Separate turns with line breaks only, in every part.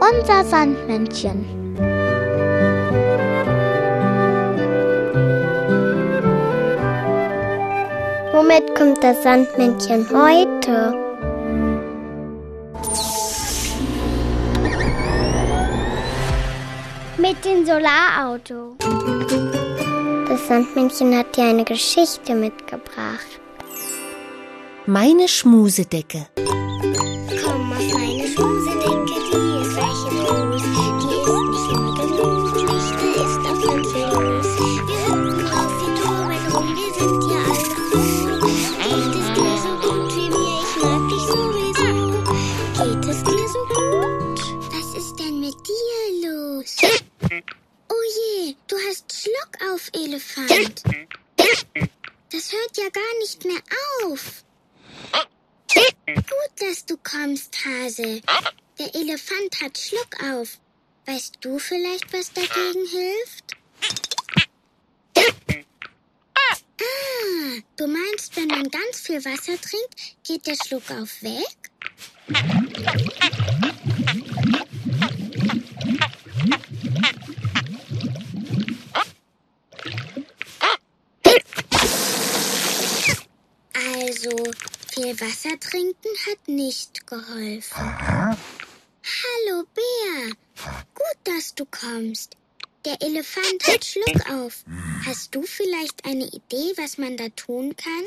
Unser Sandmännchen. Womit kommt das Sandmännchen heute? Mit dem Solarauto. Das Sandmännchen hat dir eine Geschichte mitgebracht.
Meine Schmusedecke.
Auf, Elefant. Das hört ja gar nicht mehr auf. Gut, dass du kommst, Hase. Der Elefant hat Schluck auf. Weißt du vielleicht, was dagegen hilft? Ah, du meinst, wenn man ganz viel Wasser trinkt, geht der Schluck auf weg? Also, viel Wasser trinken hat nicht geholfen. Hallo, Bär. Gut, dass du kommst. Der Elefant hat Schluck auf. Hast du vielleicht eine Idee, was man da tun kann?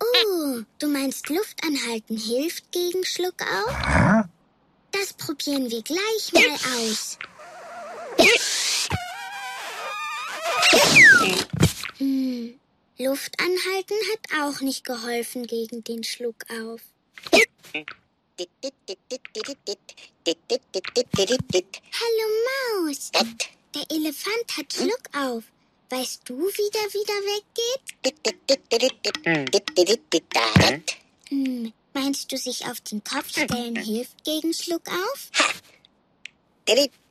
Oh, du meinst Luft anhalten hilft gegen Schluck auf? Das probieren wir gleich mal aus. Hm, Luft anhalten hat auch nicht geholfen gegen den Schluck auf. Hallo Maus. Der Elefant hat Schluck auf. Weißt du, wie der wieder weggeht? Hm, meinst du, sich auf den Kopf stellen hilft gegen Schluck auf?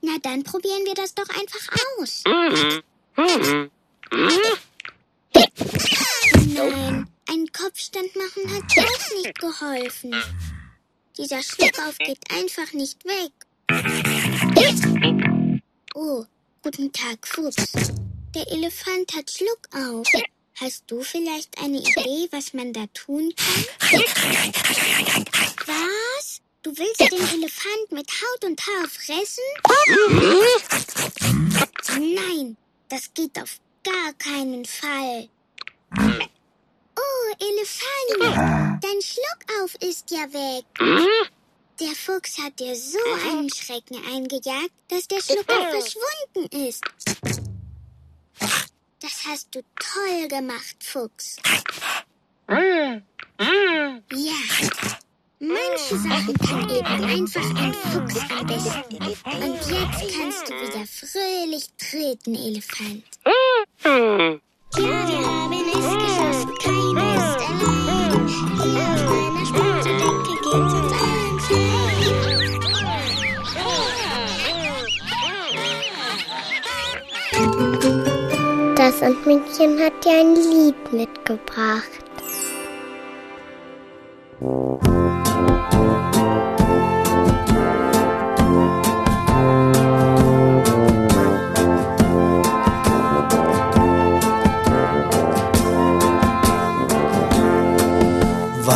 Na, dann probieren wir das doch einfach aus. Nein, einen Kopfstand machen hat auch nicht geholfen. Dieser Schluck auf geht einfach nicht weg. Oh, guten Tag, Fuchs. Der Elefant hat Schluck auf. Hast du vielleicht eine Idee, was man da tun kann? Was? Du willst den Elefant mit Haut und Haar fressen? Nein, das geht auf gar keinen Fall. Elefant, dein Schluck auf ist ja weg. Der Fuchs hat dir so einen Schrecken eingejagt, dass der Schluck auf verschwunden ist. Das hast du toll gemacht, Fuchs. Ja, manche Sachen kann eben einfach ein Fuchs am besten. Und jetzt kannst du wieder fröhlich treten, Elefant. Ja, Das Sandmännchen hat dir ein Lied mitgebracht.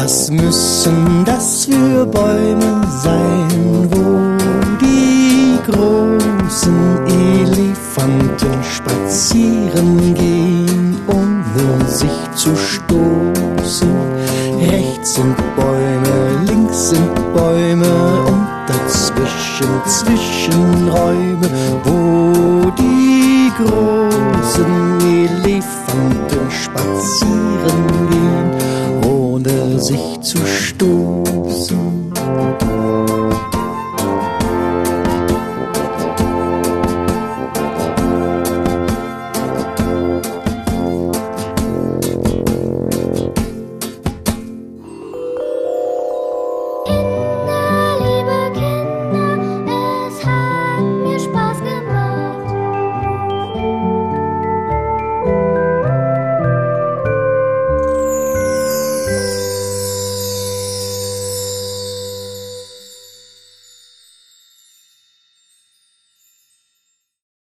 Was müssen das für Bäume sein, wo die großen Elefanten spazieren gehen, ohne sich zu stoßen? Rechts sind Bäume, links sind Bäume und dazwischen Zwischenräume, wo die großen Elefanten spazieren gehen sich zu stoßen.